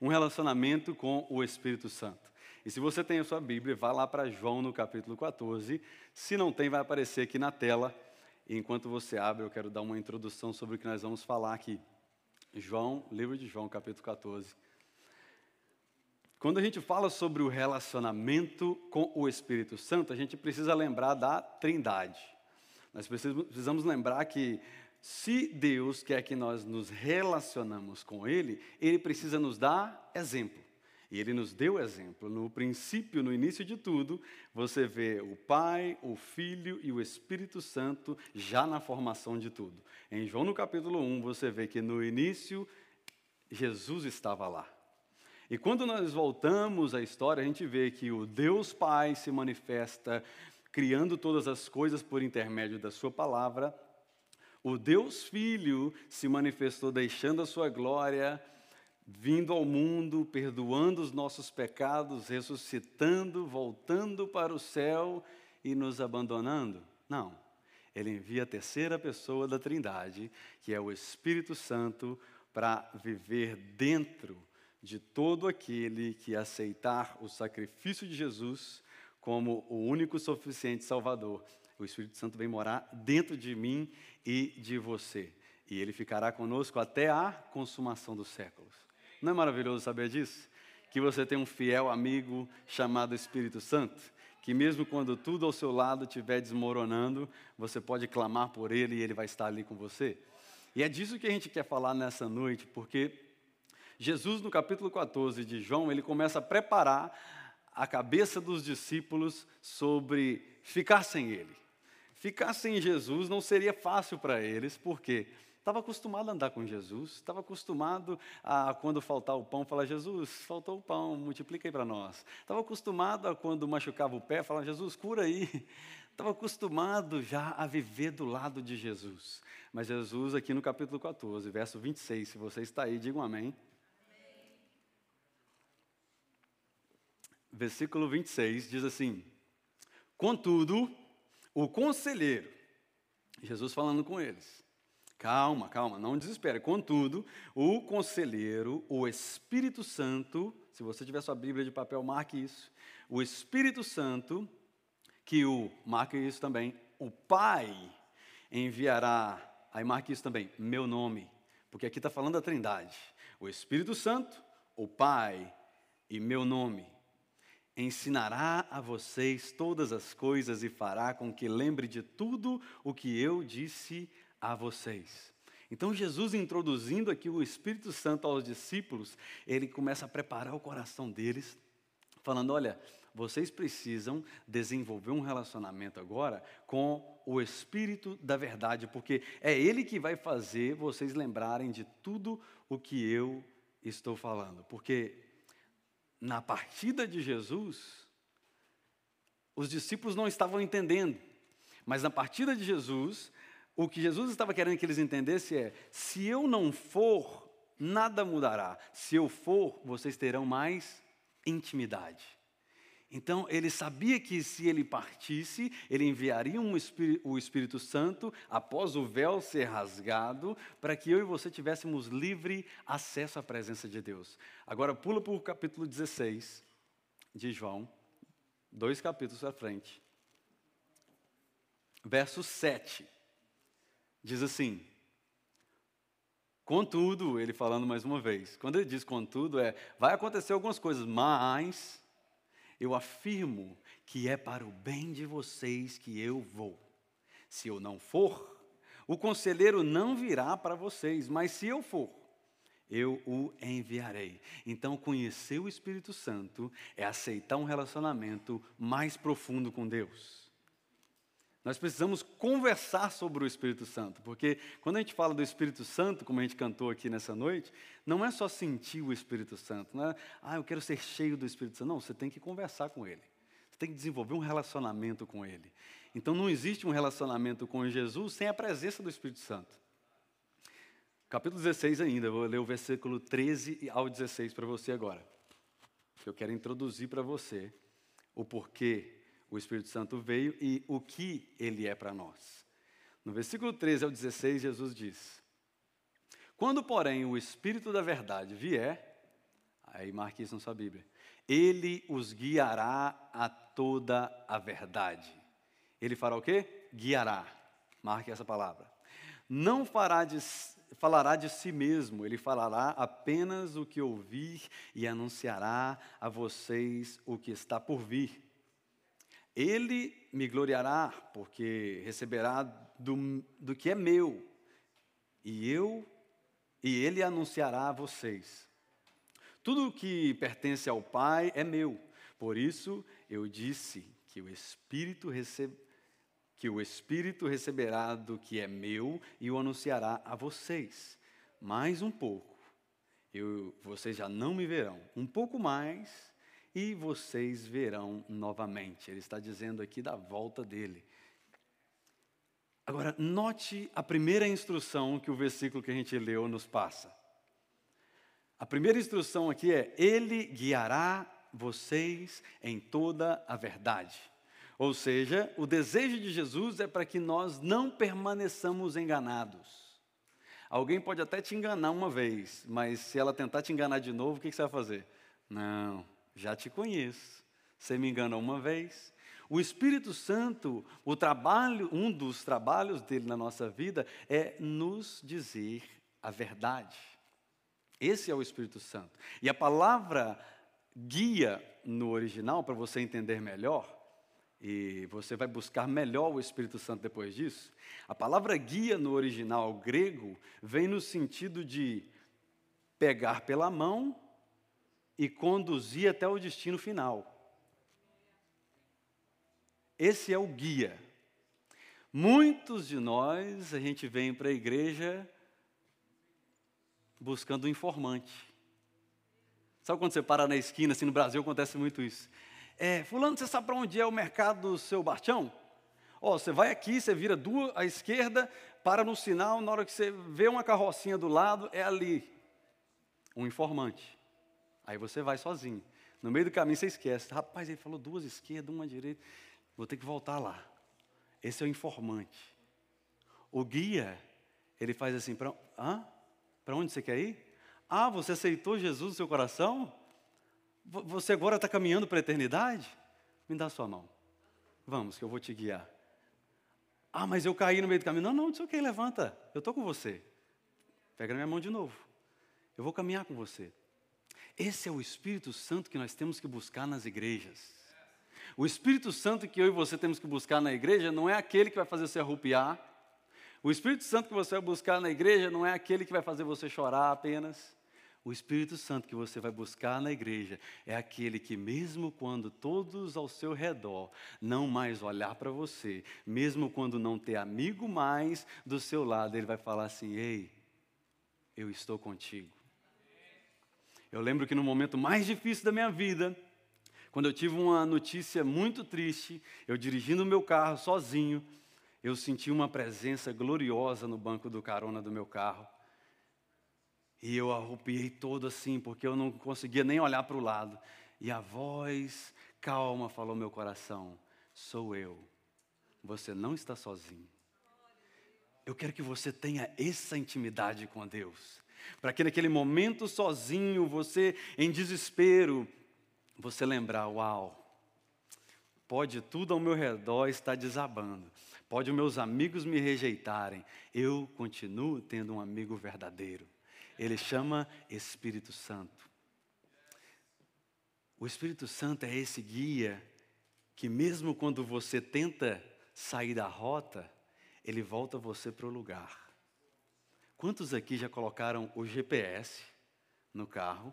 um relacionamento com o Espírito Santo. E se você tem a sua Bíblia, vá lá para João no capítulo 14. Se não tem, vai aparecer aqui na tela. E enquanto você abre, eu quero dar uma introdução sobre o que nós vamos falar aqui. João, livro de João, capítulo 14. Quando a gente fala sobre o relacionamento com o Espírito Santo, a gente precisa lembrar da Trindade. Nós precisamos lembrar que se Deus quer que nós nos relacionamos com Ele, Ele precisa nos dar exemplo. E Ele nos deu exemplo. No princípio, no início de tudo, você vê o Pai, o Filho e o Espírito Santo já na formação de tudo. Em João no capítulo 1, você vê que no início Jesus estava lá. E quando nós voltamos à história, a gente vê que o Deus Pai se manifesta criando todas as coisas por intermédio da Sua palavra. O Deus Filho se manifestou deixando a sua glória, vindo ao mundo, perdoando os nossos pecados, ressuscitando, voltando para o céu e nos abandonando? Não. Ele envia a terceira pessoa da Trindade, que é o Espírito Santo, para viver dentro de todo aquele que aceitar o sacrifício de Jesus como o único suficiente Salvador o Espírito Santo vem morar dentro de mim e de você. E ele ficará conosco até a consumação dos séculos. Não é maravilhoso saber disso? Que você tem um fiel amigo chamado Espírito Santo, que mesmo quando tudo ao seu lado estiver desmoronando, você pode clamar por ele e ele vai estar ali com você. E é disso que a gente quer falar nessa noite, porque Jesus, no capítulo 14 de João, ele começa a preparar a cabeça dos discípulos sobre ficar sem ele. Ficar sem Jesus não seria fácil para eles, porque estava acostumado a andar com Jesus, estava acostumado a, quando faltar o pão, falar: Jesus, faltou o pão, multiplica aí para nós. Estava acostumado a, quando machucava o pé, falar: Jesus, cura aí. Estava acostumado já a viver do lado de Jesus. Mas Jesus, aqui no capítulo 14, verso 26, se você está aí, diga um amém. amém. Versículo 26 diz assim: Contudo, o conselheiro, Jesus falando com eles. Calma, calma, não desespere. Contudo, o conselheiro, o Espírito Santo, se você tiver sua Bíblia de papel, marque isso. O Espírito Santo, que o, marque isso também, o Pai enviará, aí marque isso também, meu nome, porque aqui está falando da Trindade. O Espírito Santo, o Pai e meu nome ensinará a vocês todas as coisas e fará com que lembre de tudo o que eu disse a vocês. Então, Jesus introduzindo aqui o Espírito Santo aos discípulos, ele começa a preparar o coração deles, falando: olha, vocês precisam desenvolver um relacionamento agora com o Espírito da verdade, porque é Ele que vai fazer vocês lembrarem de tudo o que eu estou falando. Porque na partida de Jesus, os discípulos não estavam entendendo, mas na partida de Jesus, o que Jesus estava querendo que eles entendessem é: se eu não for, nada mudará. Se eu for, vocês terão mais intimidade. Então, ele sabia que se ele partisse, ele enviaria um o Espírito Santo após o véu ser rasgado, para que eu e você tivéssemos livre acesso à presença de Deus. Agora, pula para o capítulo 16 de João, dois capítulos à frente. Verso 7. Diz assim: Contudo, ele falando mais uma vez, quando ele diz contudo, é vai acontecer algumas coisas, mas eu afirmo que é para o bem de vocês que eu vou. Se eu não for, o conselheiro não virá para vocês, mas se eu for, eu o enviarei. Então, conhecer o Espírito Santo é aceitar um relacionamento mais profundo com Deus. Nós precisamos conversar sobre o Espírito Santo, porque quando a gente fala do Espírito Santo, como a gente cantou aqui nessa noite, não é só sentir o Espírito Santo, não é, ah, eu quero ser cheio do Espírito Santo. Não, você tem que conversar com Ele, você tem que desenvolver um relacionamento com Ele. Então não existe um relacionamento com Jesus sem a presença do Espírito Santo. Capítulo 16 ainda, vou ler o versículo 13 ao 16 para você agora. Eu quero introduzir para você o porquê o Espírito Santo veio e o que ele é para nós. No versículo 13 ao 16, Jesus diz: Quando, porém, o Espírito da Verdade vier, aí marque isso na sua Bíblia. Ele os guiará a toda a verdade. Ele fará o quê? Guiará. Marque essa palavra. Não fará de, falará de si mesmo, ele falará apenas o que ouvir e anunciará a vocês o que está por vir. Ele me gloriará, porque receberá do, do que é meu, e eu e ele anunciará a vocês. Tudo que pertence ao Pai é meu. Por isso eu disse que o Espírito recebe, que o Espírito receberá do que é meu e o anunciará a vocês. Mais um pouco, eu, vocês já não me verão. Um pouco mais e vocês verão novamente. Ele está dizendo aqui da volta dele. Agora, note a primeira instrução que o versículo que a gente leu nos passa. A primeira instrução aqui é: Ele guiará vocês em toda a verdade. Ou seja, o desejo de Jesus é para que nós não permaneçamos enganados. Alguém pode até te enganar uma vez, mas se ela tentar te enganar de novo, o que você vai fazer? Não, já te conheço. Você me enganou uma vez. O Espírito Santo, o trabalho, um dos trabalhos dele na nossa vida é nos dizer a verdade. Esse é o Espírito Santo. E a palavra guia no original, para você entender melhor, e você vai buscar melhor o Espírito Santo depois disso. A palavra guia no original grego vem no sentido de pegar pela mão e conduzir até o destino final. Esse é o guia. Muitos de nós, a gente vem para a igreja buscando um informante. Sabe quando você para na esquina, assim no Brasil acontece muito isso. É, fulano, você sabe para onde é o mercado do seu Bastião? Ó, oh, você vai aqui, você vira duas à esquerda, para no sinal, na hora que você vê uma carrocinha do lado, é ali. Um informante. Aí você vai sozinho. No meio do caminho você esquece. Rapaz, ele falou duas esquerdas, uma direita. Vou ter que voltar lá. Esse é o informante. O guia, ele faz assim, para onde você quer ir? Ah, você aceitou Jesus no seu coração? Você agora está caminhando para a eternidade? Me dá a sua mão. Vamos, que eu vou te guiar. Ah, mas eu caí no meio do caminho. Não, não, não sei o que, levanta. Eu estou com você. Pega na minha mão de novo. Eu vou caminhar com você. Esse é o Espírito Santo que nós temos que buscar nas igrejas. O Espírito Santo que eu e você temos que buscar na igreja não é aquele que vai fazer você arrupiar. O Espírito Santo que você vai buscar na igreja não é aquele que vai fazer você chorar apenas. O Espírito Santo que você vai buscar na igreja é aquele que, mesmo quando todos ao seu redor não mais olhar para você, mesmo quando não ter amigo mais do seu lado, ele vai falar assim: Ei, eu estou contigo. Eu lembro que no momento mais difícil da minha vida, quando eu tive uma notícia muito triste, eu dirigindo o meu carro sozinho, eu senti uma presença gloriosa no banco do carona do meu carro. E eu arrupiei todo assim, porque eu não conseguia nem olhar para o lado. E a voz calma falou meu coração: sou eu. Você não está sozinho. Eu quero que você tenha essa intimidade com Deus. Para que naquele momento sozinho, você em desespero, você lembrar: uau, pode tudo ao meu redor estar desabando, pode meus amigos me rejeitarem, eu continuo tendo um amigo verdadeiro. Ele chama Espírito Santo. O Espírito Santo é esse guia que, mesmo quando você tenta sair da rota, ele volta você para o lugar. Quantos aqui já colocaram o GPS no carro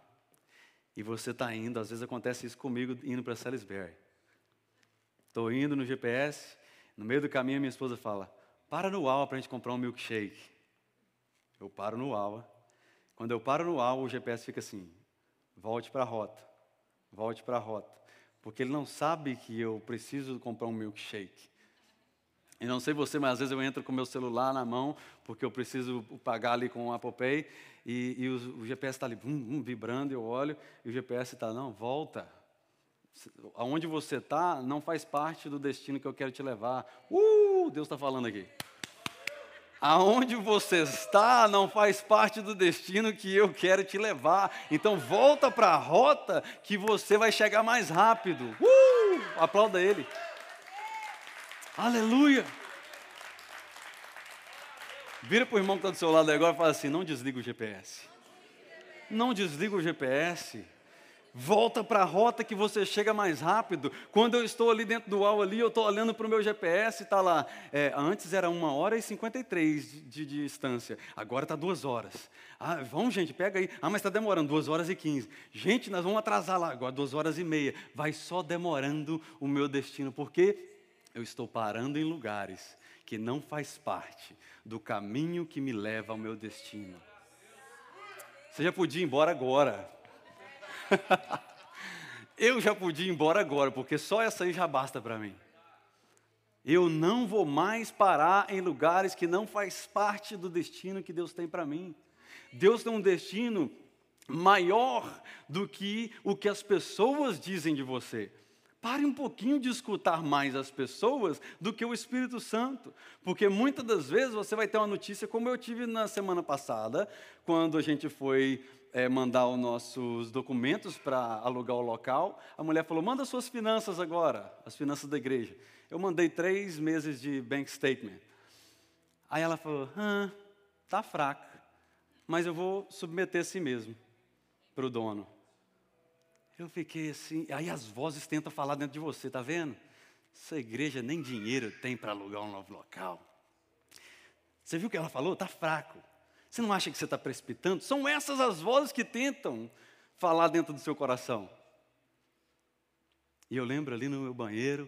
e você está indo? Às vezes acontece isso comigo indo para Salisbury. Estou indo no GPS, no meio do caminho minha esposa fala: para no Aua para a gente comprar um milkshake. Eu paro no Aua, quando eu paro no A, o GPS fica assim: volte para a rota, volte para a rota. Porque ele não sabe que eu preciso comprar um milkshake. E não sei você, mas às vezes eu entro com meu celular na mão, porque eu preciso pagar ali com o Apple Pay, e, e o, o, GPS está ali vum, vibrando, eu olho, e o GPS está, não, volta. Aonde você está não faz parte do destino que eu quero te levar. Uh, Deus está falando aqui. Aonde você está não faz parte do destino que eu quero te levar. Então volta para a rota que você vai chegar mais rápido. Uh! Aplauda ele. Aleluia. Vira para o irmão que está do seu lado agora e fala assim: não desliga o GPS. Não desliga o GPS. Volta para a rota que você chega mais rápido. Quando eu estou ali dentro do UAU ali, eu estou olhando para o meu GPS e está lá. É, antes era uma hora e 53 de, de, de distância. Agora está duas horas. Ah, vamos, gente, pega aí. Ah, mas está demorando, duas horas e quinze. Gente, nós vamos atrasar lá, agora duas horas e meia. Vai só demorando o meu destino, porque eu estou parando em lugares que não faz parte do caminho que me leva ao meu destino. Você já podia ir embora agora. eu já podia ir embora agora, porque só essa aí já basta para mim. Eu não vou mais parar em lugares que não faz parte do destino que Deus tem para mim. Deus tem um destino maior do que o que as pessoas dizem de você. Pare um pouquinho de escutar mais as pessoas do que o Espírito Santo, porque muitas das vezes você vai ter uma notícia, como eu tive na semana passada, quando a gente foi é, mandar os nossos documentos para alugar o local, a mulher falou: manda suas finanças agora, as finanças da igreja. Eu mandei três meses de bank statement. Aí ela falou: ah, tá fraca, mas eu vou submeter assim mesmo para o dono. Eu fiquei assim, aí as vozes tentam falar dentro de você, tá vendo? Essa igreja nem dinheiro tem para alugar um novo local. Você viu o que ela falou? Tá fraco. Você não acha que você está precipitando? São essas as vozes que tentam falar dentro do seu coração. E eu lembro ali no meu banheiro,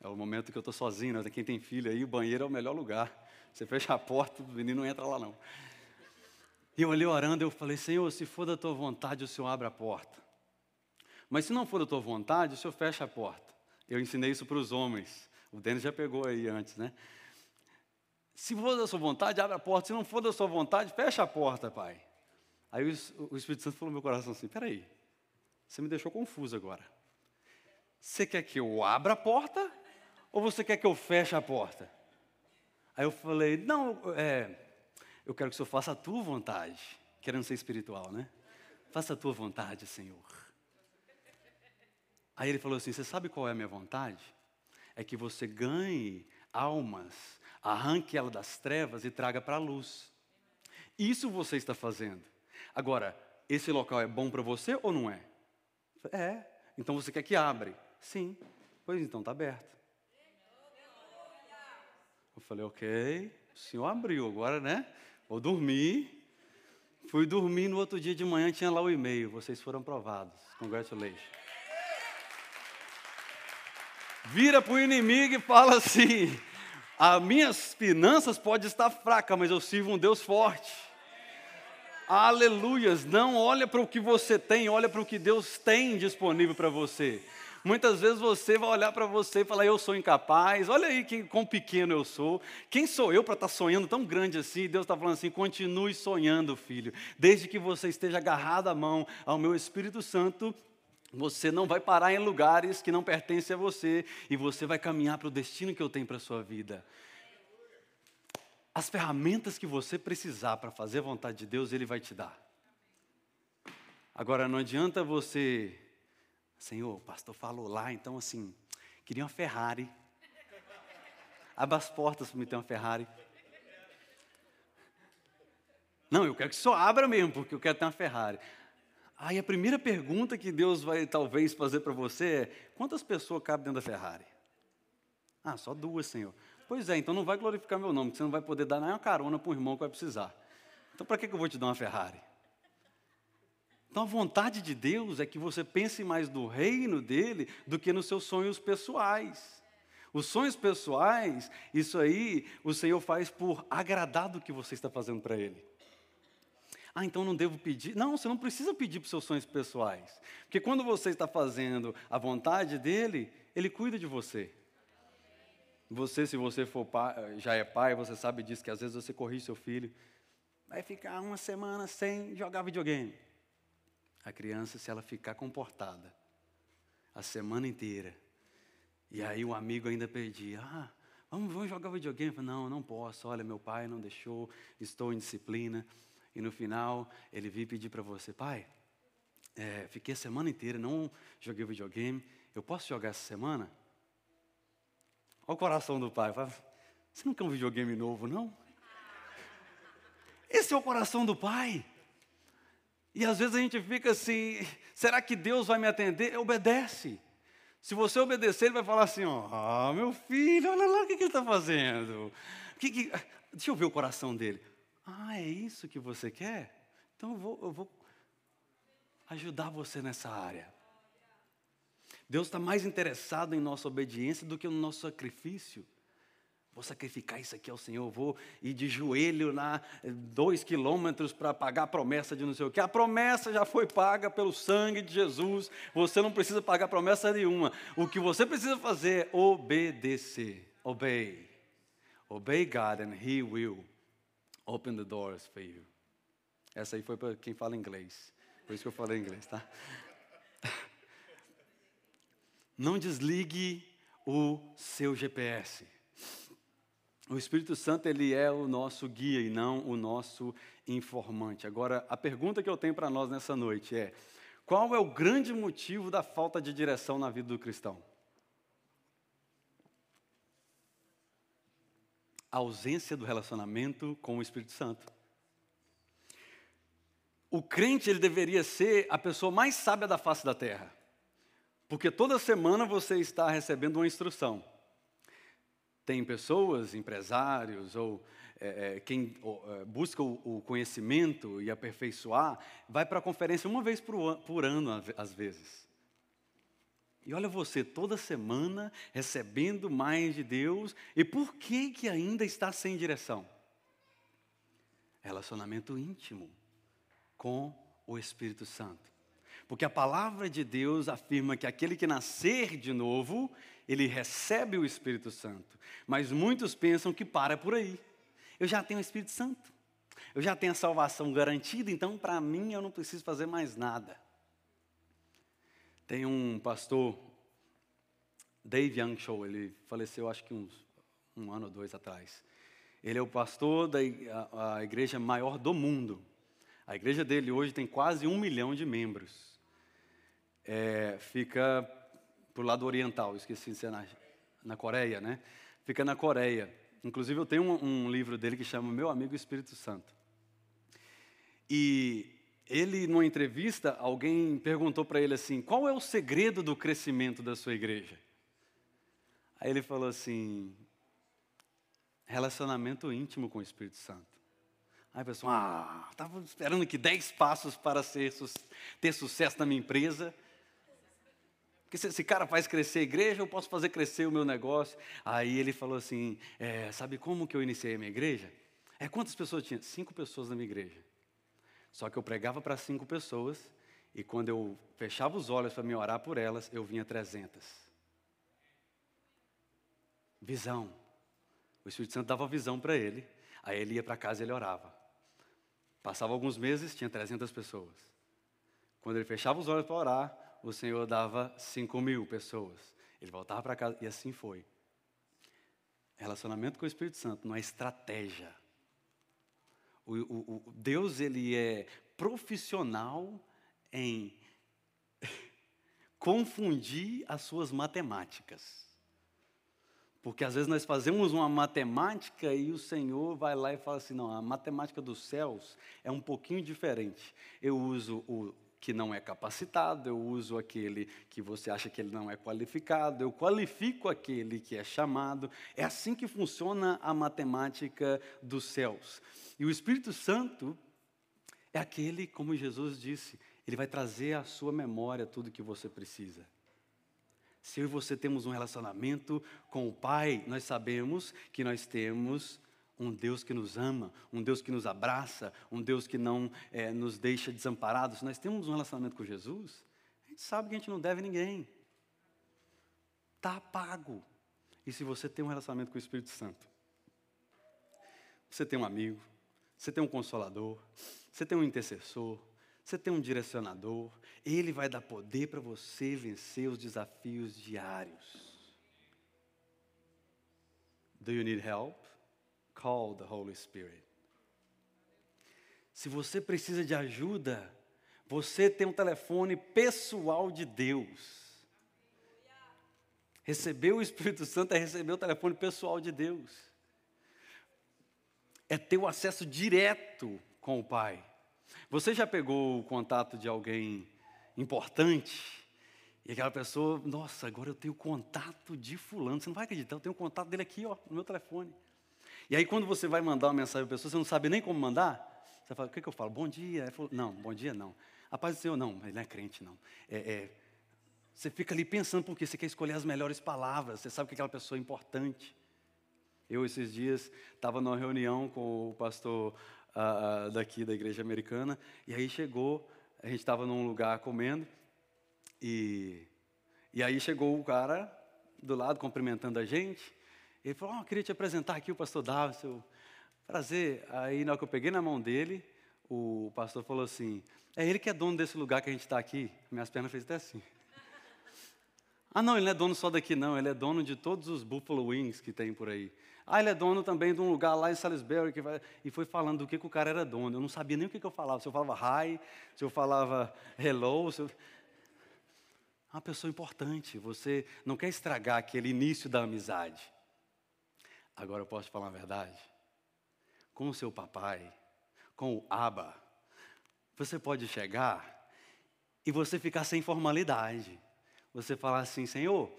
é o momento que eu estou sozinho, né? quem tem filho aí, o banheiro é o melhor lugar. Você fecha a porta, o menino não entra lá não. E eu olhei orando, eu falei, Senhor, se for da tua vontade, o Senhor abre a porta. Mas se não for da tua vontade, o Senhor fecha a porta. Eu ensinei isso para os homens. O Denis já pegou aí antes, né? Se for da sua vontade, abre a porta. Se não for da sua vontade, fecha a porta, pai. Aí o Espírito Santo falou no meu coração assim: peraí, você me deixou confuso agora. Você quer que eu abra a porta ou você quer que eu feche a porta? Aí eu falei: não, é, eu quero que o Senhor faça a tua vontade, querendo ser espiritual, né? Faça a tua vontade, Senhor. Aí ele falou assim: Você sabe qual é a minha vontade? É que você ganhe almas arranque ela das trevas e traga para a luz. Isso você está fazendo. Agora, esse local é bom para você ou não é? É. Então você quer que abre? Sim. Pois então está aberto. Eu falei, ok, o senhor abriu, agora, né? Vou dormir. Fui dormir no outro dia de manhã, tinha lá o e-mail. Vocês foram aprovados. Congratulations. Vira para o inimigo e fala assim: as minhas finanças podem estar fracas, mas eu sirvo um Deus forte. Aleluias! Não olha para o que você tem, olha para o que Deus tem disponível para você. Muitas vezes você vai olhar para você e falar, eu sou incapaz, olha aí que, quão pequeno eu sou. Quem sou eu para estar tá sonhando tão grande assim? Deus está falando assim, continue sonhando, filho. Desde que você esteja agarrado à mão ao meu Espírito Santo, você não vai parar em lugares que não pertencem a você e você vai caminhar para o destino que eu tenho para a sua vida. As ferramentas que você precisar para fazer a vontade de Deus, Ele vai te dar. Agora, não adianta você, Senhor, o pastor falou lá, então assim, queria uma Ferrari. Abra as portas para me ter uma Ferrari. Não, eu quero que só abra mesmo, porque eu quero ter uma Ferrari. Aí a primeira pergunta que Deus vai talvez fazer para você é: quantas pessoas cabem dentro da Ferrari? Ah, só duas, Senhor. Pois é, então não vai glorificar meu nome, porque você não vai poder dar nem uma carona para o irmão que vai precisar. Então para que eu vou te dar uma Ferrari? Então a vontade de Deus é que você pense mais no reino dele do que nos seus sonhos pessoais. Os sonhos pessoais, isso aí, o Senhor faz por agradar do que você está fazendo para ele. Ah, então não devo pedir. Não, você não precisa pedir para os seus sonhos pessoais. Porque quando você está fazendo a vontade dele, ele cuida de você. Você, se você for pai, já é pai, você sabe disso, que às vezes você corrige seu filho, vai ficar uma semana sem jogar videogame. A criança, se ela ficar comportada a semana inteira, e aí o amigo ainda pedir, ah, Vamos, vamos jogar videogame? Não, não posso. Olha, meu pai não deixou, estou em disciplina. E no final, ele veio pedir para você, pai, é, fiquei a semana inteira, não joguei videogame. Eu posso jogar essa semana? Olha o coração do pai. Você não quer um videogame novo, não? Esse é o coração do pai. E às vezes a gente fica assim: será que Deus vai me atender? Obedece. Se você obedecer, ele vai falar assim: ó, meu filho, olha lá o que, que ele está fazendo. Que que... Deixa eu ver o coração dele. Ah, é isso que você quer? Então eu vou, eu vou ajudar você nessa área. Deus está mais interessado em nossa obediência do que no nosso sacrifício. Vou sacrificar isso aqui ao Senhor, vou ir de joelho na dois quilômetros para pagar a promessa de não sei o que. A promessa já foi paga pelo sangue de Jesus. Você não precisa pagar promessa nenhuma. O que você precisa fazer é obedecer. Obey. Obey God and He will open the doors for you. Essa aí foi para quem fala inglês. Por isso que eu falei inglês, tá? Não desligue o seu GPS. O Espírito Santo ele é o nosso guia e não o nosso informante. Agora, a pergunta que eu tenho para nós nessa noite é: qual é o grande motivo da falta de direção na vida do cristão? A ausência do relacionamento com o Espírito Santo. O crente ele deveria ser a pessoa mais sábia da face da terra. Porque toda semana você está recebendo uma instrução. Tem pessoas, empresários ou é, é quem é, busca o, conhecimento e aperfeiçoar, vai para a conferência uma vez por ano, às vezes. E olha você, toda semana recebendo mais de Deus, e por que que ainda está sem direção? Relacionamento íntimo com o Espírito Santo. Porque a palavra de Deus afirma que aquele que nascer de novo, ele recebe o Espírito Santo. Mas muitos pensam que para por aí. Eu já tenho o Espírito Santo. Eu já tenho a salvação garantida, então para mim eu não preciso fazer mais nada. Tem um pastor, Dave Young Show, ele faleceu acho que uns um ano ou dois atrás. Ele é o pastor da a, a igreja maior do mundo. A igreja dele hoje tem quase um milhão de membros. É, fica para o lado oriental, esqueci de ser na, na Coreia, né? Fica na Coreia. Inclusive, eu tenho um, um livro dele que chama Meu Amigo Espírito Santo. E ele, numa entrevista, alguém perguntou para ele assim: qual é o segredo do crescimento da sua igreja? Aí ele falou assim: relacionamento íntimo com o Espírito Santo. Aí a pessoa, ah, estava esperando que dez passos para ser, ter sucesso na minha empresa. Porque se esse cara faz crescer a igreja, eu posso fazer crescer o meu negócio. Aí ele falou assim: é, sabe como que eu iniciei a minha igreja? É quantas pessoas tinha? Cinco pessoas na minha igreja. Só que eu pregava para cinco pessoas e quando eu fechava os olhos para me orar por elas, eu vinha trezentas. Visão. O Espírito Santo dava visão para ele. Aí ele ia para casa e ele orava. Passava alguns meses, tinha 300 pessoas. Quando ele fechava os olhos para orar, o Senhor dava 5 mil pessoas. Ele voltava para casa e assim foi. Relacionamento com o Espírito Santo não é estratégia. O, o, o Deus ele é profissional em confundir as suas matemáticas. Porque às vezes nós fazemos uma matemática e o Senhor vai lá e fala assim: não, a matemática dos céus é um pouquinho diferente. Eu uso o que não é capacitado, eu uso aquele que você acha que ele não é qualificado, eu qualifico aquele que é chamado. É assim que funciona a matemática dos céus. E o Espírito Santo é aquele, como Jesus disse, ele vai trazer à sua memória tudo que você precisa. Se eu e você temos um relacionamento com o Pai, nós sabemos que nós temos um Deus que nos ama, um Deus que nos abraça, um Deus que não é, nos deixa desamparados. Se nós temos um relacionamento com Jesus, a gente sabe que a gente não deve ninguém. Está pago. E se você tem um relacionamento com o Espírito Santo, você tem um amigo, você tem um consolador, você tem um intercessor, você tem um direcionador, ele vai dar poder para você vencer os desafios diários. Do you need help? Call the Holy Spirit. Se você precisa de ajuda, você tem um telefone pessoal de Deus. Receber o Espírito Santo é receber o telefone pessoal de Deus. É ter o acesso direto com o Pai. Você já pegou o contato de alguém importante e aquela pessoa, nossa, agora eu tenho contato de fulano. Você não vai acreditar, eu tenho o contato dele aqui, ó, no meu telefone. E aí quando você vai mandar uma mensagem para a pessoa, você não sabe nem como mandar. Você fala, o que, que eu falo? Bom dia. Falo, não, bom dia não. A paz do Senhor, não, ele não é crente, não. É, é, você fica ali pensando porque você quer escolher as melhores palavras, você sabe que aquela pessoa é importante. Eu, esses dias, estava numa reunião com o pastor uh, uh, daqui da igreja americana, e aí chegou, a gente estava num lugar comendo, e, e aí chegou o cara do lado cumprimentando a gente. Ele falou: oh, queria te apresentar aqui o pastor Davi, seu prazer. Aí, na hora que eu peguei na mão dele, o pastor falou assim: É ele que é dono desse lugar que a gente está aqui. Minhas pernas fez até assim. Ah, não, ele não é dono só daqui, não. Ele é dono de todos os Buffalo Wings que tem por aí. Ah, ele é dono também de um lugar lá em Salisbury. Que vai... E foi falando do que, que o cara era dono. Eu não sabia nem o que, que eu falava. Se eu falava hi, se eu falava hello. Se eu uma pessoa importante. Você não quer estragar aquele início da amizade. Agora eu posso falar a verdade? Com o seu papai, com o Aba, você pode chegar e você ficar sem formalidade. Você falar assim, Senhor,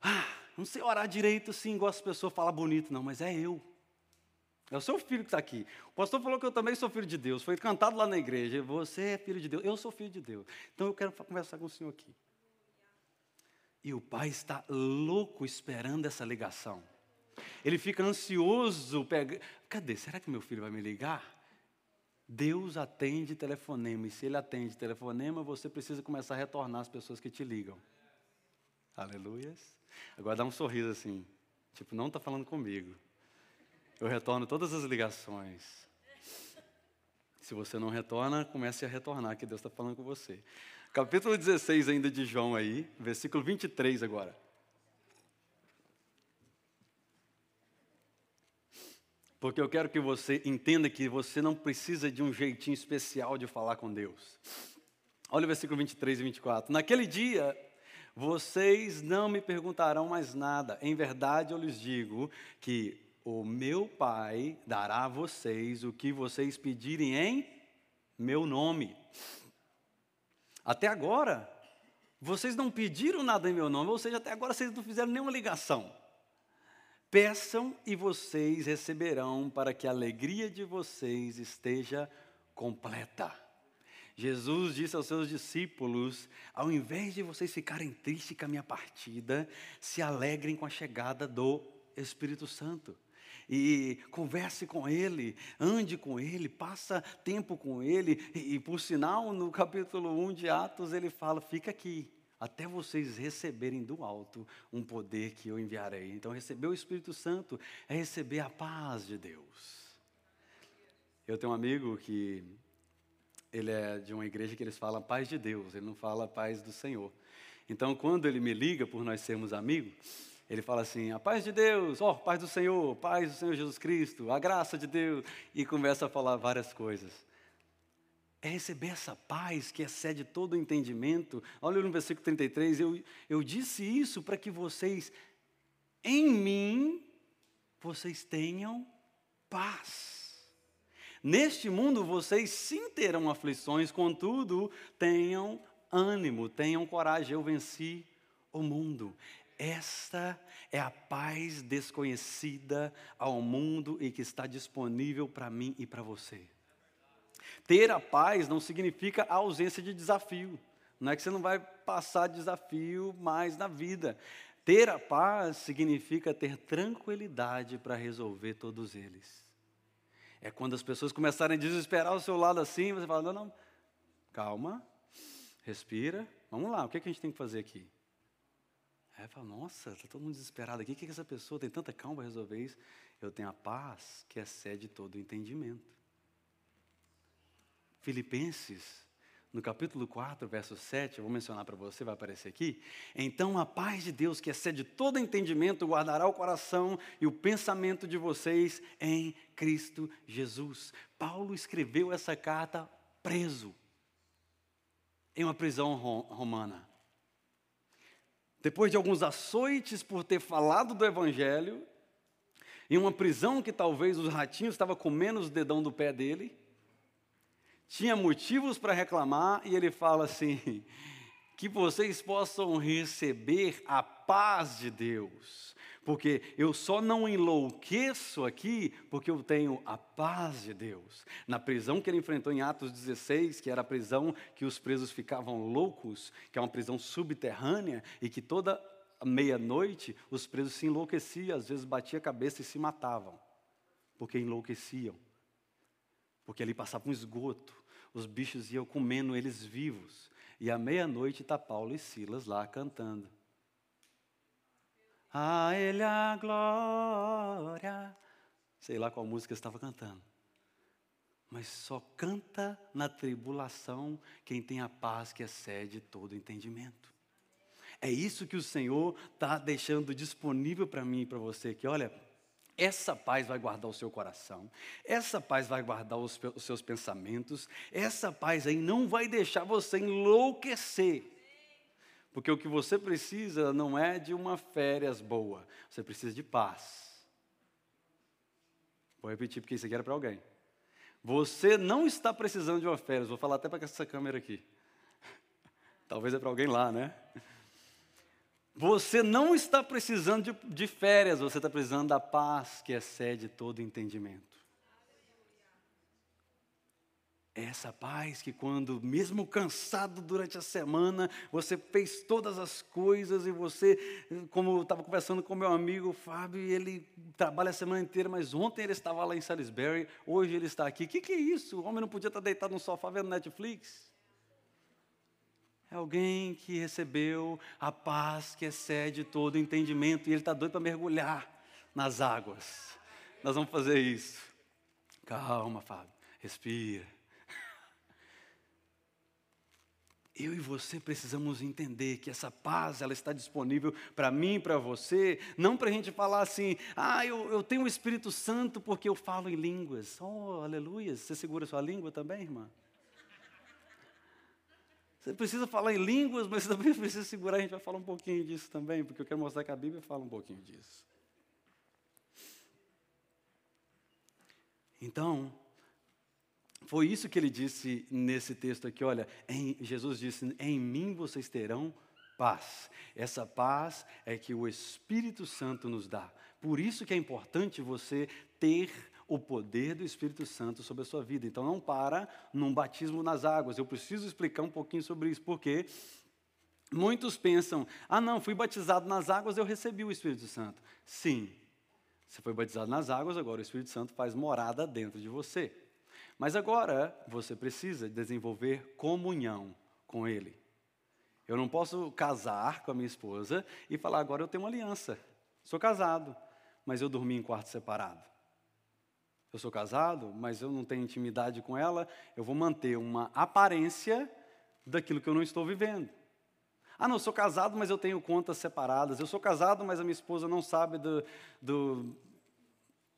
ah, não sei orar direito sim, igual as pessoas falam bonito, não, mas é eu. É o seu filho que está aqui. O pastor falou que eu também sou filho de Deus. Foi cantado lá na igreja. Você é filho de Deus. Eu sou filho de Deus. Então eu quero conversar com o senhor aqui. E o pai está louco esperando essa ligação. Ele fica ansioso. Pega... Cadê? Será que meu filho vai me ligar? Deus atende telefonema. E se ele atende telefonema, você precisa começar a retornar as pessoas que te ligam. Aleluias. Agora dá um sorriso assim. Tipo, não está falando comigo. Eu retorno todas as ligações. Se você não retorna, comece a retornar, que Deus está falando com você. Capítulo 16 ainda de João aí, versículo 23 agora. Porque eu quero que você entenda que você não precisa de um jeitinho especial de falar com Deus. Olha o versículo 23 e 24. Naquele dia, vocês não me perguntarão mais nada. Em verdade, eu lhes digo que o meu Pai dará a vocês o que vocês pedirem em meu nome. Até agora, vocês não pediram nada em meu nome, ou seja, até agora vocês não fizeram nenhuma ligação. Peçam e vocês receberão, para que a alegria de vocês esteja completa. Jesus disse aos seus discípulos: ao invés de vocês ficarem tristes com a minha partida, se alegrem com a chegada do Espírito Santo e converse com ele, ande com ele, passa tempo com ele. E, e, por sinal, no capítulo 1 de Atos, ele fala: fica aqui, até vocês receberem do alto um poder que eu enviarei. Então, receber o Espírito Santo é receber a paz de Deus. Eu tenho um amigo que ele é de uma igreja que eles falam paz de Deus, ele não fala paz do Senhor. Então, quando ele me liga por nós sermos amigos, ele fala assim: a paz de Deus, ó, oh, paz do Senhor, paz do Senhor Jesus Cristo, a graça de Deus, e começa a falar várias coisas. É receber essa paz que excede todo o entendimento. Olha no versículo 33, eu, eu disse isso para que vocês, em mim, vocês tenham paz. Neste mundo vocês sim terão aflições, contudo, tenham ânimo, tenham coragem. Eu venci o mundo. Esta é a paz desconhecida ao mundo e que está disponível para mim e para você. Ter a paz não significa a ausência de desafio. Não é que você não vai passar desafio mais na vida. Ter a paz significa ter tranquilidade para resolver todos eles. É quando as pessoas começarem a desesperar ao seu lado assim, você fala: não, não, calma, respira, vamos lá, o que, é que a gente tem que fazer aqui? Aí fala, nossa, está todo mundo desesperado aqui, o que, que essa pessoa tem tanta calma para resolver isso? Eu tenho a paz que excede todo o entendimento. Filipenses no capítulo 4, verso 7, eu vou mencionar para você, vai aparecer aqui. Então a paz de Deus, que excede todo entendimento, guardará o coração e o pensamento de vocês em Cristo Jesus. Paulo escreveu essa carta preso em uma prisão romana. Depois de alguns açoites por ter falado do Evangelho, em uma prisão que talvez os ratinhos estavam comendo os dedão do pé dele, tinha motivos para reclamar e ele fala assim: que vocês possam receber a paz de Deus, porque eu só não enlouqueço aqui porque eu tenho a paz de Deus. Na prisão que ele enfrentou em Atos 16, que era a prisão que os presos ficavam loucos, que é uma prisão subterrânea e que toda meia-noite os presos se enlouqueciam, às vezes batiam a cabeça e se matavam, porque enlouqueciam. Porque ali passava um esgoto, os bichos iam comendo eles vivos. E à meia-noite está Paulo e Silas lá cantando. A Ele a glória. Sei lá qual música estava cantando. Mas só canta na tribulação quem tem a paz que excede todo entendimento. É isso que o Senhor está deixando disponível para mim e para você aqui. Olha, essa paz vai guardar o seu coração, essa paz vai guardar os, os seus pensamentos, essa paz aí não vai deixar você enlouquecer. Porque o que você precisa não é de uma férias boa, você precisa de paz. Vou repetir porque isso aqui era para alguém. Você não está precisando de uma férias, vou falar até para essa câmera aqui. Talvez é para alguém lá, né? Você não está precisando de, de férias, você está precisando da paz que excede todo entendimento. Essa paz que, quando, mesmo cansado durante a semana, você fez todas as coisas e você, como eu estava conversando com meu amigo Fábio, ele trabalha a semana inteira, mas ontem ele estava lá em Salisbury, hoje ele está aqui. O que, que é isso? O homem não podia estar deitado no sofá vendo Netflix? É alguém que recebeu a paz que excede todo entendimento e ele está doido para mergulhar nas águas. Nós vamos fazer isso. Calma, Fábio. Respira. Eu e você precisamos entender que essa paz ela está disponível para mim e para você, não para a gente falar assim, ah, eu, eu tenho o Espírito Santo porque eu falo em línguas. Oh, aleluia. Você segura sua língua também, irmã? Você precisa falar em línguas, mas você também precisa segurar. A gente vai falar um pouquinho disso também, porque eu quero mostrar que a Bíblia fala um pouquinho disso. Então, foi isso que ele disse nesse texto aqui. Olha, em, Jesus disse: Em mim vocês terão paz. Essa paz é que o Espírito Santo nos dá. Por isso que é importante você ter o poder do Espírito Santo sobre a sua vida. Então não para num batismo nas águas. Eu preciso explicar um pouquinho sobre isso, porque muitos pensam: ah, não, fui batizado nas águas, eu recebi o Espírito Santo. Sim, você foi batizado nas águas, agora o Espírito Santo faz morada dentro de você. Mas agora você precisa desenvolver comunhão com Ele. Eu não posso casar com a minha esposa e falar, agora eu tenho uma aliança. Sou casado, mas eu dormi em quarto separado. Eu sou casado, mas eu não tenho intimidade com ela, eu vou manter uma aparência daquilo que eu não estou vivendo. Ah, não, eu sou casado, mas eu tenho contas separadas. Eu sou casado, mas a minha esposa não sabe do, do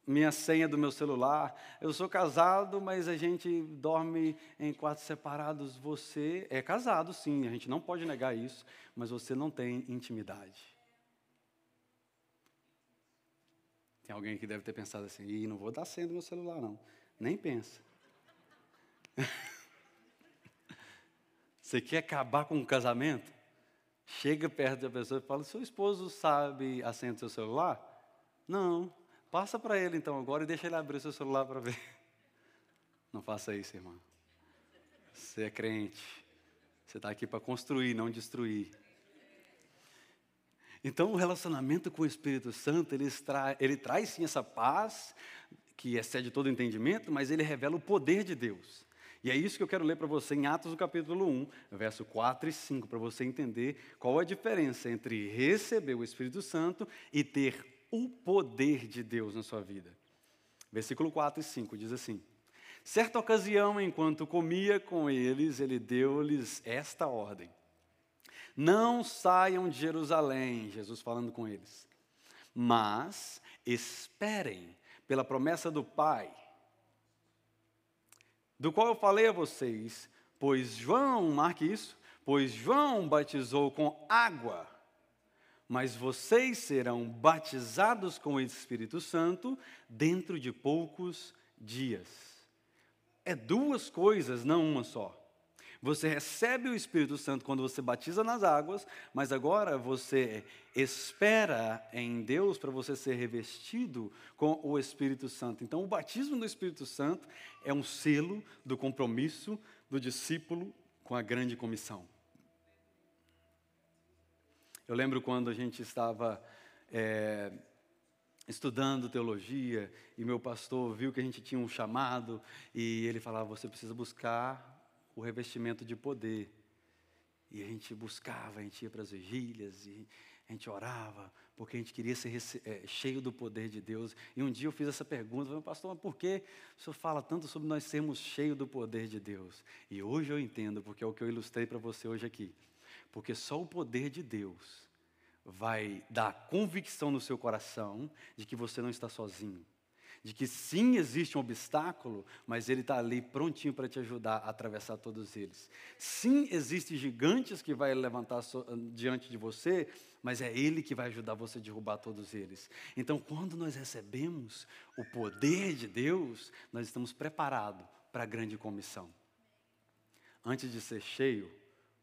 minha senha do meu celular. Eu sou casado, mas a gente dorme em quartos separados. Você é casado, sim, a gente não pode negar isso, mas você não tem intimidade. Tem alguém que deve ter pensado assim, e não vou dar senha do meu celular, não. Nem pensa. Você quer acabar com um casamento? Chega perto da pessoa e fala: seu esposo sabe a senha do seu celular? Não. Passa para ele então agora e deixa ele abrir o seu celular para ver. Não faça isso, irmão. Você é crente. Você está aqui para construir, não destruir. Então, o relacionamento com o Espírito Santo, ele, ele traz sim essa paz, que excede todo entendimento, mas ele revela o poder de Deus. E é isso que eu quero ler para você em Atos, capítulo 1, verso 4 e 5, para você entender qual a diferença entre receber o Espírito Santo e ter o poder de Deus na sua vida. Versículo 4 e 5 diz assim: Certa ocasião, enquanto comia com eles, ele deu-lhes esta ordem: Não saiam de Jerusalém, Jesus falando com eles, mas esperem pela promessa do Pai, do qual eu falei a vocês, pois João, marque isso, pois João batizou com água, mas vocês serão batizados com o Espírito Santo dentro de poucos dias. É duas coisas, não uma só. Você recebe o Espírito Santo quando você batiza nas águas, mas agora você espera em Deus para você ser revestido com o Espírito Santo. Então, o batismo do Espírito Santo é um selo do compromisso do discípulo com a grande comissão. Eu lembro quando a gente estava é, estudando teologia e meu pastor viu que a gente tinha um chamado e ele falava: você precisa buscar o revestimento de poder. E a gente buscava, a gente ia para as vigílias e a gente orava, porque a gente queria ser é, cheio do poder de Deus. E um dia eu fiz essa pergunta, falei, pastor, mas por que o senhor fala tanto sobre nós sermos cheios do poder de Deus? E hoje eu entendo, porque é o que eu ilustrei para você hoje aqui. Porque só o poder de Deus vai dar convicção no seu coração de que você não está sozinho de que sim existe um obstáculo, mas ele está ali prontinho para te ajudar a atravessar todos eles. Sim, existem gigantes que vai levantar so, diante de você, mas é ele que vai ajudar você a derrubar todos eles. Então, quando nós recebemos o poder de Deus, nós estamos preparados para a grande comissão. Antes de ser cheio,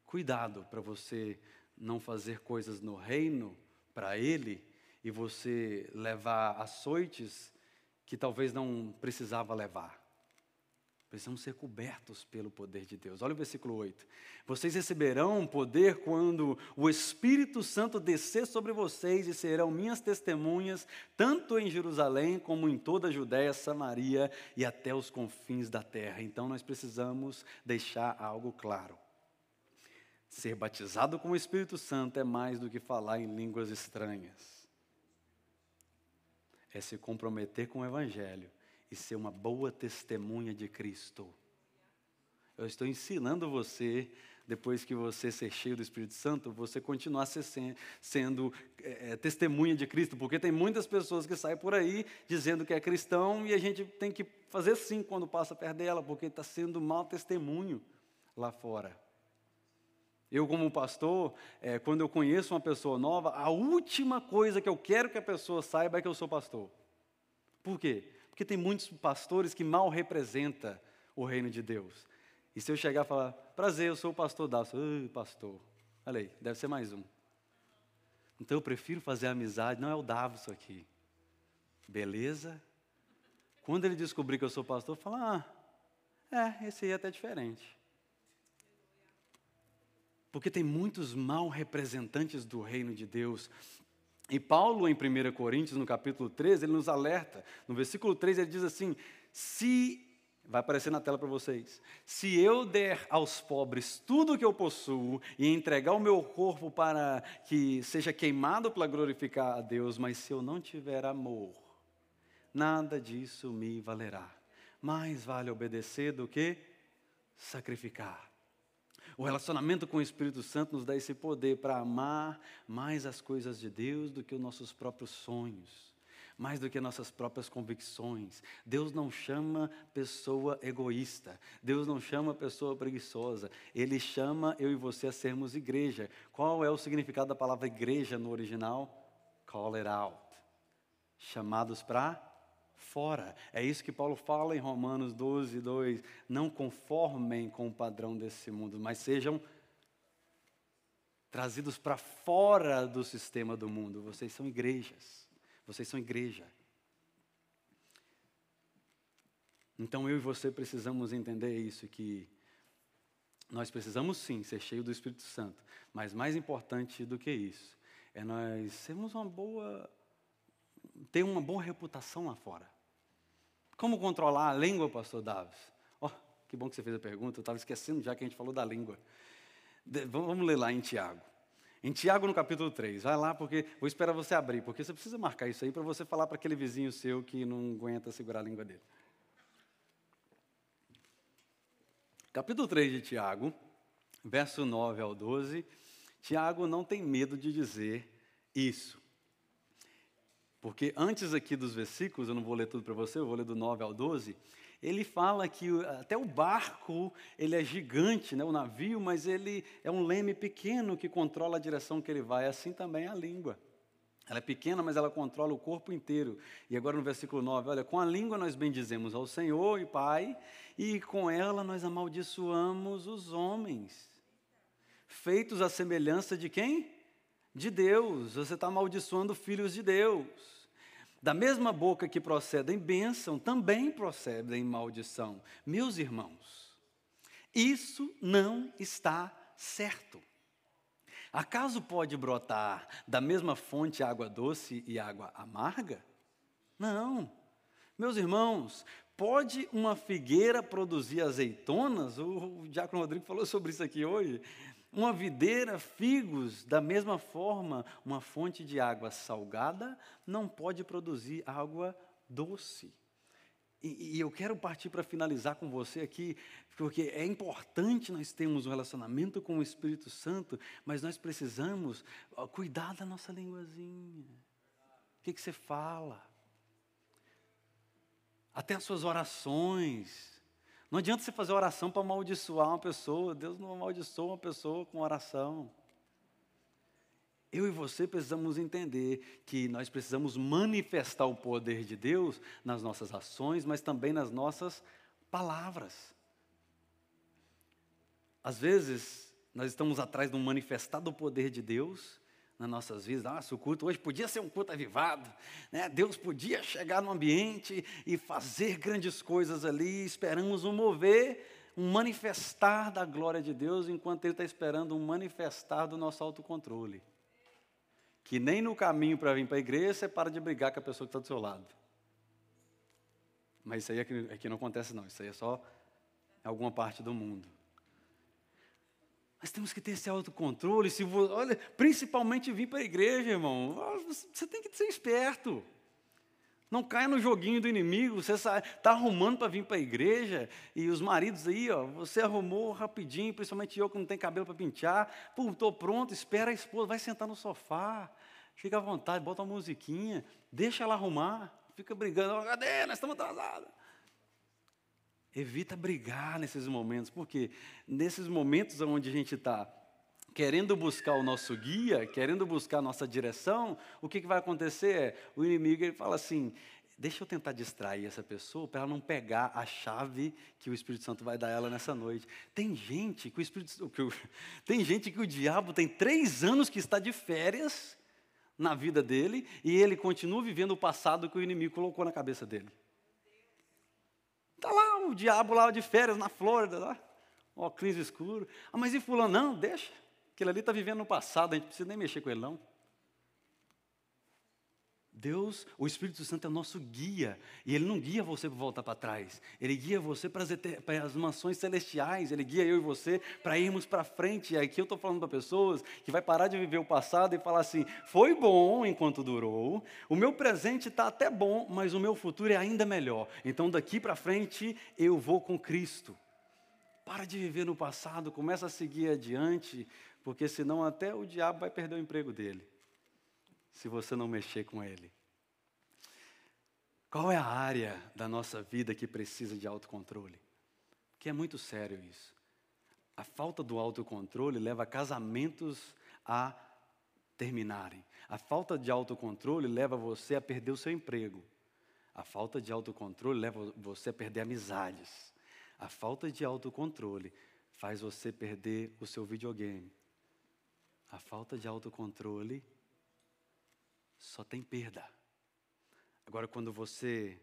cuidado para você não fazer coisas no reino para ele e você levar açoites que talvez não precisava levar. Precisamos ser cobertos pelo poder de Deus. Olha o versículo 8. Vocês receberão poder quando o Espírito Santo descer sobre vocês e serão minhas testemunhas, tanto em Jerusalém como em toda a Judéia, Samaria e até os confins da terra. Então nós precisamos deixar algo claro. Ser batizado com o Espírito Santo é mais do que falar em línguas estranhas é se comprometer com o Evangelho e ser uma boa testemunha de Cristo. Eu estou ensinando você, depois que você ser cheio do Espírito Santo, você continuar sendo é, testemunha de Cristo, porque tem muitas pessoas que saem por aí dizendo que é cristão e a gente tem que fazer sim quando passa perto dela, porque está sendo mau testemunho lá fora. Eu, como pastor, é, quando eu conheço uma pessoa nova, a última coisa que eu quero que a pessoa saiba é que eu sou pastor. Por quê? Porque tem muitos pastores que mal representam o reino de Deus. E se eu chegar e falar, prazer, eu sou o pastor Dalson, Ai, pastor, olha aí, deve ser mais um. Então eu prefiro fazer amizade, não é o Davos aqui. Beleza? Quando ele descobrir que eu sou pastor, fala, ah, é, esse aí é até diferente. Porque tem muitos mal representantes do reino de Deus. E Paulo, em 1 Coríntios, no capítulo 13, ele nos alerta. No versículo 3, ele diz assim: Se, vai aparecer na tela para vocês, se eu der aos pobres tudo o que eu possuo e entregar o meu corpo para que seja queimado para glorificar a Deus, mas se eu não tiver amor, nada disso me valerá. Mais vale obedecer do que sacrificar. O relacionamento com o Espírito Santo nos dá esse poder para amar mais as coisas de Deus do que os nossos próprios sonhos, mais do que nossas próprias convicções. Deus não chama pessoa egoísta, Deus não chama pessoa preguiçosa, Ele chama eu e você a sermos igreja. Qual é o significado da palavra igreja no original? Call it out. Chamados para fora. É isso que Paulo fala em Romanos 12, 2. Não conformem com o padrão desse mundo, mas sejam trazidos para fora do sistema do mundo. Vocês são igrejas. Vocês são igreja. Então eu e você precisamos entender isso que nós precisamos sim ser cheios do Espírito Santo, mas mais importante do que isso é nós sermos uma boa ter uma boa reputação lá fora. Como controlar a língua, pastor Davis? Oh, que bom que você fez a pergunta, eu estava esquecendo já que a gente falou da língua. De, vamos ler lá em Tiago. Em Tiago, no capítulo 3, vai lá, porque vou esperar você abrir, porque você precisa marcar isso aí para você falar para aquele vizinho seu que não aguenta segurar a língua dele. capítulo 3 de Tiago, verso 9 ao 12, Tiago não tem medo de dizer isso. Porque antes aqui dos versículos, eu não vou ler tudo para você, eu vou ler do 9 ao 12, ele fala que até o barco, ele é gigante, né, o navio, mas ele é um leme pequeno que controla a direção que ele vai, assim também a língua. Ela é pequena, mas ela controla o corpo inteiro. E agora no versículo 9, olha, com a língua nós bendizemos ao Senhor e Pai, e com ela nós amaldiçoamos os homens. Feitos à semelhança de quem? De Deus. Você está amaldiçoando filhos de Deus. Da mesma boca que procedem bênção, também procedem maldição. Meus irmãos, isso não está certo. Acaso pode brotar da mesma fonte água doce e água amarga? Não. Meus irmãos, pode uma figueira produzir azeitonas? O, o Diácono Rodrigo falou sobre isso aqui hoje. Uma videira, figos, da mesma forma, uma fonte de água salgada não pode produzir água doce. E, e eu quero partir para finalizar com você aqui, porque é importante nós termos um relacionamento com o Espírito Santo, mas nós precisamos cuidar da nossa linguazinha. O que, que você fala? Até as suas orações. Não adianta você fazer oração para amaldiçoar uma pessoa. Deus não amaldiçoa uma pessoa com oração. Eu e você precisamos entender que nós precisamos manifestar o poder de Deus nas nossas ações, mas também nas nossas palavras. Às vezes, nós estamos atrás de um manifestar do poder de Deus nas nossas vidas. Nossa, o culto hoje podia ser um culto avivado. Né? Deus podia chegar no ambiente e fazer grandes coisas ali. Esperamos um mover, um manifestar da glória de Deus, enquanto Ele está esperando um manifestar do nosso autocontrole. Que nem no caminho para vir para a igreja você para de brigar com a pessoa que está do seu lado. Mas isso aí aqui, aqui não acontece, não. Isso aí é só em alguma parte do mundo. Mas temos que ter esse autocontrole. Se você, olha, principalmente vir para a igreja, irmão. Você tem que ser esperto. Não caia no joguinho do inimigo. Você está arrumando para vir para a igreja e os maridos aí, ó, você arrumou rapidinho, principalmente eu que não tenho cabelo para pentear. Pô, estou pronto, espera a esposa, vai sentar no sofá. Fica à vontade, bota uma musiquinha, deixa ela arrumar. Fica brigando, cadê? Nós estamos atrasados. Evita brigar nesses momentos, porque nesses momentos onde a gente está querendo buscar o nosso guia, querendo buscar a nossa direção, o que, que vai acontecer é, o inimigo ele fala assim, deixa eu tentar distrair essa pessoa para ela não pegar a chave que o Espírito Santo vai dar ela nessa noite. Tem gente que o Espírito que o, tem gente que o diabo tem três anos que está de férias na vida dele e ele continua vivendo o passado que o inimigo colocou na cabeça dele. O diabo lá de férias na Flórida, lá, óculos escuro. Ah, mas e fulano? Não, deixa. Aquele ali está vivendo no passado, a gente não precisa nem mexer com ele, não. Deus, o Espírito Santo é o nosso guia, e Ele não guia você para voltar para trás, Ele guia você para as, para as mansões celestiais, Ele guia eu e você para irmos para frente. E aqui eu estou falando para pessoas que vai parar de viver o passado e falar assim: foi bom enquanto durou, o meu presente está até bom, mas o meu futuro é ainda melhor. Então daqui para frente eu vou com Cristo. Para de viver no passado, começa a seguir adiante, porque senão até o diabo vai perder o emprego dele se você não mexer com ele. Qual é a área da nossa vida que precisa de autocontrole? Que é muito sério isso. A falta do autocontrole leva casamentos a terminarem. A falta de autocontrole leva você a perder o seu emprego. A falta de autocontrole leva você a perder amizades. A falta de autocontrole faz você perder o seu videogame. A falta de autocontrole só tem perda. Agora, quando você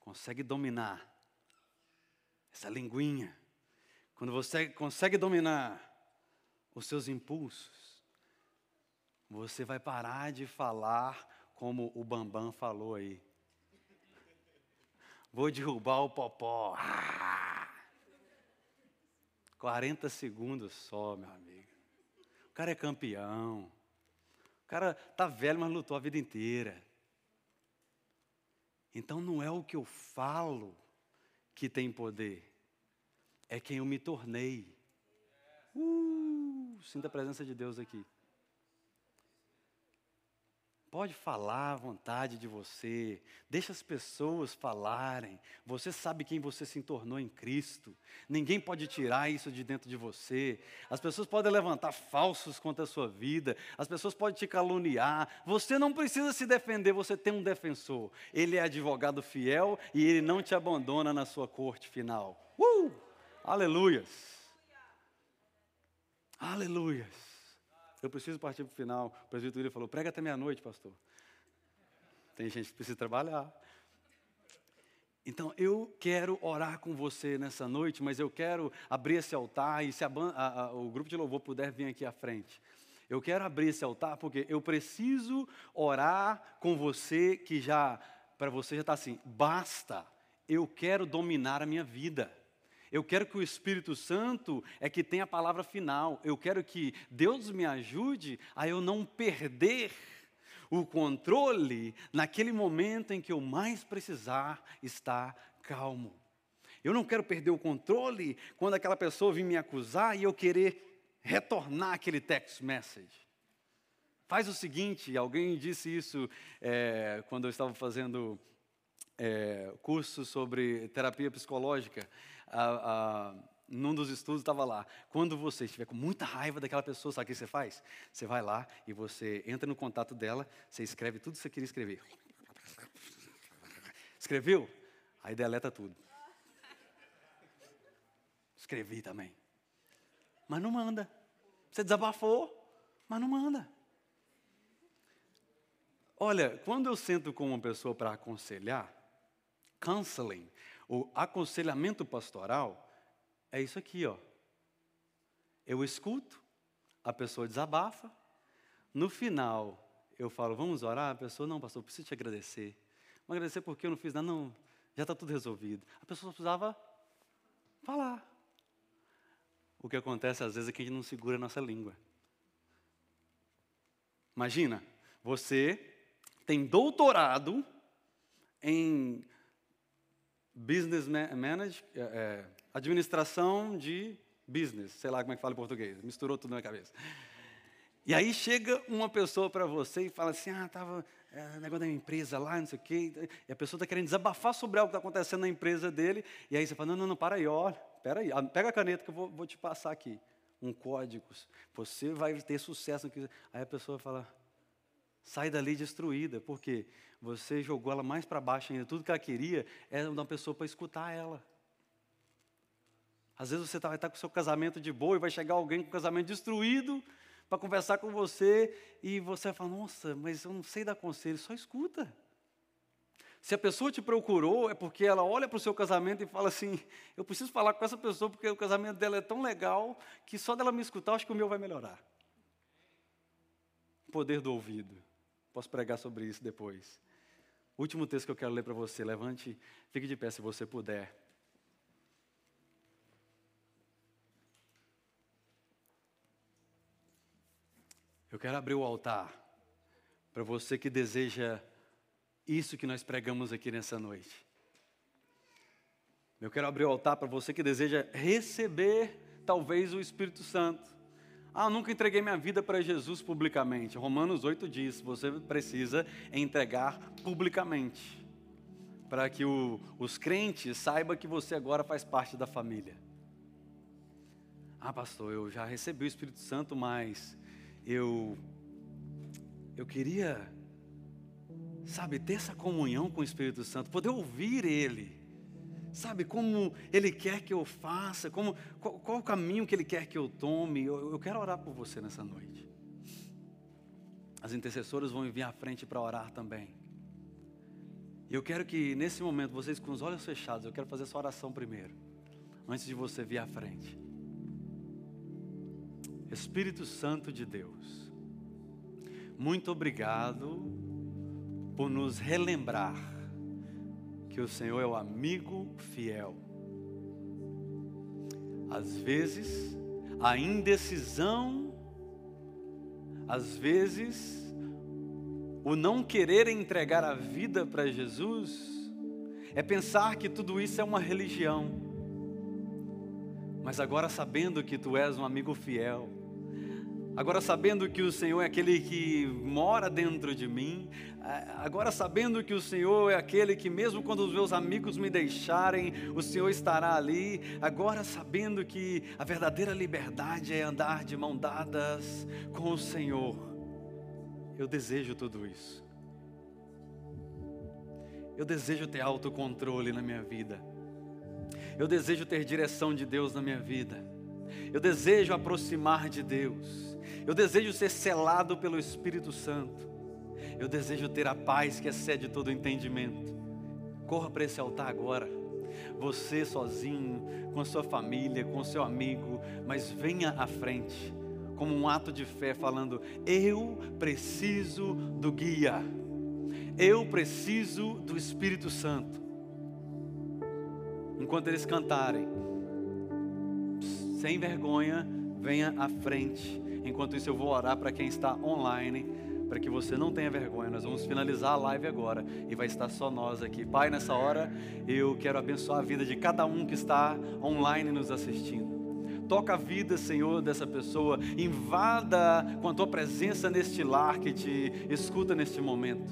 consegue dominar essa linguinha, quando você consegue dominar os seus impulsos, você vai parar de falar como o Bambam falou aí. Vou derrubar o popó. Ah! 40 segundos só, meu amigo. O cara é campeão. Cara tá velho, mas lutou a vida inteira. Então não é o que eu falo que tem poder. é quem eu me tornei. Uh, sinta a presença de Deus aqui. Pode falar à vontade de você, deixa as pessoas falarem. Você sabe quem você se tornou em Cristo. Ninguém pode tirar isso de dentro de você. As pessoas podem levantar falsos contra a sua vida, as pessoas podem te caluniar. Você não precisa se defender, você tem um defensor. Ele é advogado fiel e ele não te abandona na sua corte final. Uh! Aleluias! Aleluias! Eu preciso partir para o final. O presbítero falou: prega até meia-noite, pastor. Tem gente que precisa trabalhar. Então, eu quero orar com você nessa noite, mas eu quero abrir esse altar e se a, a, o grupo de louvor puder vir aqui à frente. Eu quero abrir esse altar porque eu preciso orar com você que já, para você já está assim, basta, eu quero dominar a minha vida. Eu quero que o Espírito Santo é que tenha a palavra final. Eu quero que Deus me ajude a eu não perder o controle naquele momento em que eu mais precisar estar calmo. Eu não quero perder o controle quando aquela pessoa vir me acusar e eu querer retornar aquele text message. Faz o seguinte, alguém disse isso é, quando eu estava fazendo é, curso sobre terapia psicológica a, a, num dos estudos estava lá, quando você estiver com muita raiva daquela pessoa, sabe o que você faz? Você vai lá e você entra no contato dela, você escreve tudo que você queria escrever. Escreveu? Aí deleta tudo. Escrevi também. Mas não manda. Você desabafou, mas não manda. Olha, quando eu sento com uma pessoa para aconselhar, counseling, o aconselhamento pastoral é isso aqui, ó. Eu escuto, a pessoa desabafa, no final eu falo, vamos orar? A pessoa, não, pastor, preciso te agradecer. Mas agradecer porque eu não fiz nada, não, já está tudo resolvido. A pessoa só precisava falar. O que acontece às vezes é que a gente não segura a nossa língua. Imagina, você tem doutorado em business manage, é, é, administração de business, sei lá como é que fala em português, misturou tudo na cabeça. E aí chega uma pessoa para você e fala assim, ah, estava é, negócio da minha empresa lá, não sei o quê, e a pessoa está querendo desabafar sobre algo que está acontecendo na empresa dele, e aí você fala, não, não, não, para aí, olha, espera aí, pega a caneta que eu vou, vou te passar aqui, um código, você vai ter sucesso. Aí a pessoa fala, sai dali destruída, porque você jogou ela mais para baixo ainda. Tudo que ela queria era uma pessoa para escutar ela. Às vezes você tá, vai estar com o seu casamento de boa e vai chegar alguém com o casamento destruído para conversar com você e você vai falar: Nossa, mas eu não sei dar conselho, só escuta. Se a pessoa te procurou, é porque ela olha para o seu casamento e fala assim: Eu preciso falar com essa pessoa porque o casamento dela é tão legal que só dela me escutar, acho que o meu vai melhorar. Poder do ouvido. Posso pregar sobre isso depois. Último texto que eu quero ler para você. Levante, fique de pé se você puder. Eu quero abrir o altar para você que deseja isso que nós pregamos aqui nessa noite. Eu quero abrir o altar para você que deseja receber, talvez, o Espírito Santo. Ah, nunca entreguei minha vida para Jesus publicamente. Romanos 8 diz: você precisa entregar publicamente, para que o, os crentes saibam que você agora faz parte da família. Ah, pastor, eu já recebi o Espírito Santo, mas eu eu queria, sabe, ter essa comunhão com o Espírito Santo, poder ouvir Ele sabe, como Ele quer que eu faça, como, qual, qual o caminho que Ele quer que eu tome. Eu, eu quero orar por você nessa noite. As intercessoras vão vir à frente para orar também. Eu quero que nesse momento, vocês com os olhos fechados, eu quero fazer essa oração primeiro, antes de você vir à frente. Espírito Santo de Deus, muito obrigado por nos relembrar que o Senhor é o amigo fiel. Às vezes, a indecisão, às vezes, o não querer entregar a vida para Jesus, é pensar que tudo isso é uma religião. Mas agora sabendo que tu és um amigo fiel, agora sabendo que o Senhor é aquele que mora dentro de mim, agora sabendo que o Senhor é aquele que, mesmo quando os meus amigos me deixarem, o Senhor estará ali, agora sabendo que a verdadeira liberdade é andar de mão dadas com o Senhor, eu desejo tudo isso. Eu desejo ter autocontrole na minha vida. Eu desejo ter direção de Deus na minha vida. Eu desejo aproximar de Deus. Eu desejo ser selado pelo Espírito Santo. Eu desejo ter a paz que excede todo entendimento. Corra para esse altar agora. Você sozinho, com a sua família, com o seu amigo, mas venha à frente, como um ato de fé, falando: Eu preciso do guia, eu preciso do Espírito Santo enquanto eles cantarem. Sem vergonha, venha à frente. Enquanto isso, eu vou orar para quem está online, para que você não tenha vergonha. Nós vamos finalizar a live agora e vai estar só nós aqui. Pai, nessa hora, eu quero abençoar a vida de cada um que está online nos assistindo. Toca a vida, Senhor, dessa pessoa. Invada com a tua presença neste lar que te escuta neste momento.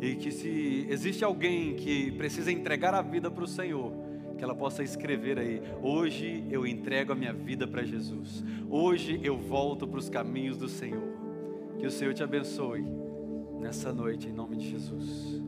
E que se existe alguém que precisa entregar a vida para o Senhor, que ela possa escrever aí: hoje eu entrego a minha vida para Jesus, hoje eu volto para os caminhos do Senhor. Que o Senhor te abençoe nessa noite, em nome de Jesus.